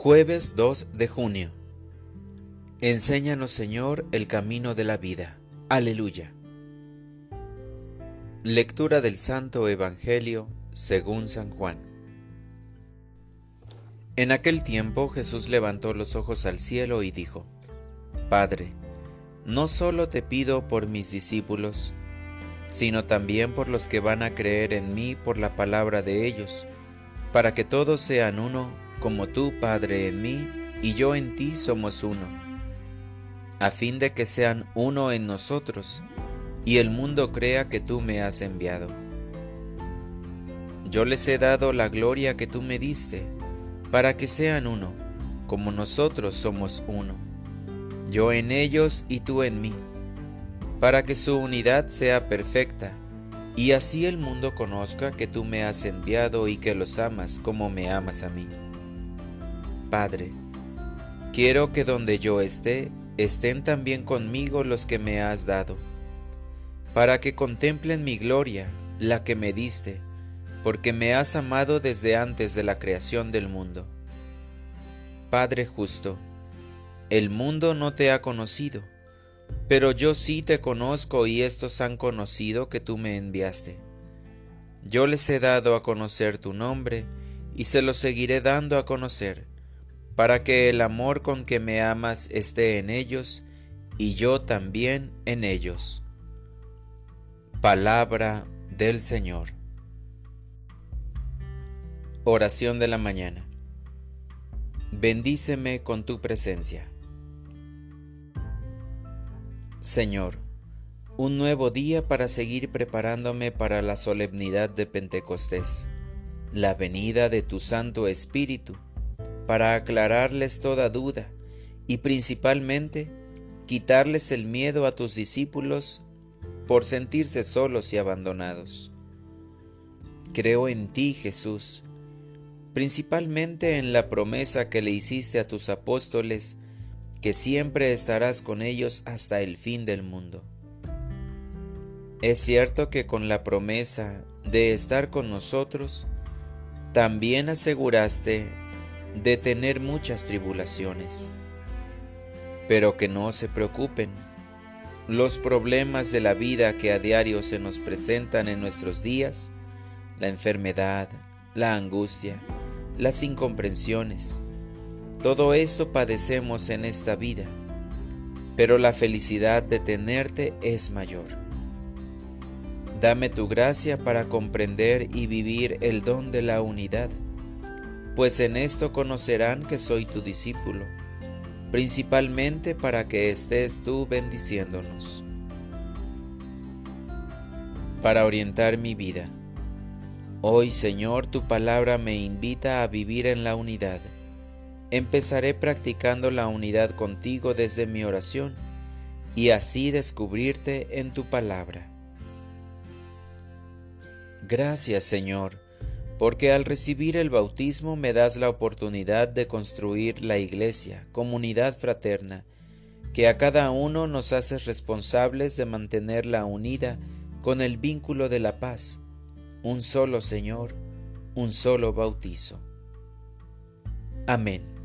Jueves 2 de junio. Enséñanos, Señor, el camino de la vida. Aleluya. Lectura del Santo Evangelio según San Juan. En aquel tiempo Jesús levantó los ojos al cielo y dijo, Padre, no solo te pido por mis discípulos, sino también por los que van a creer en mí por la palabra de ellos, para que todos sean uno como tú, Padre, en mí y yo en ti somos uno, a fin de que sean uno en nosotros y el mundo crea que tú me has enviado. Yo les he dado la gloria que tú me diste, para que sean uno, como nosotros somos uno, yo en ellos y tú en mí, para que su unidad sea perfecta, y así el mundo conozca que tú me has enviado y que los amas como me amas a mí. Padre, quiero que donde yo esté, estén también conmigo los que me has dado, para que contemplen mi gloria, la que me diste, porque me has amado desde antes de la creación del mundo. Padre justo, el mundo no te ha conocido, pero yo sí te conozco y estos han conocido que tú me enviaste. Yo les he dado a conocer tu nombre y se lo seguiré dando a conocer para que el amor con que me amas esté en ellos y yo también en ellos. Palabra del Señor. Oración de la mañana. Bendíceme con tu presencia. Señor, un nuevo día para seguir preparándome para la solemnidad de Pentecostés, la venida de tu Santo Espíritu para aclararles toda duda y principalmente quitarles el miedo a tus discípulos por sentirse solos y abandonados. Creo en ti, Jesús, principalmente en la promesa que le hiciste a tus apóstoles, que siempre estarás con ellos hasta el fin del mundo. Es cierto que con la promesa de estar con nosotros, también aseguraste de tener muchas tribulaciones. Pero que no se preocupen. Los problemas de la vida que a diario se nos presentan en nuestros días, la enfermedad, la angustia, las incomprensiones, todo esto padecemos en esta vida, pero la felicidad de tenerte es mayor. Dame tu gracia para comprender y vivir el don de la unidad pues en esto conocerán que soy tu discípulo, principalmente para que estés tú bendiciéndonos. Para orientar mi vida. Hoy, Señor, tu palabra me invita a vivir en la unidad. Empezaré practicando la unidad contigo desde mi oración y así descubrirte en tu palabra. Gracias, Señor porque al recibir el bautismo me das la oportunidad de construir la iglesia, comunidad fraterna, que a cada uno nos hace responsables de mantenerla unida con el vínculo de la paz, un solo Señor, un solo bautizo. Amén.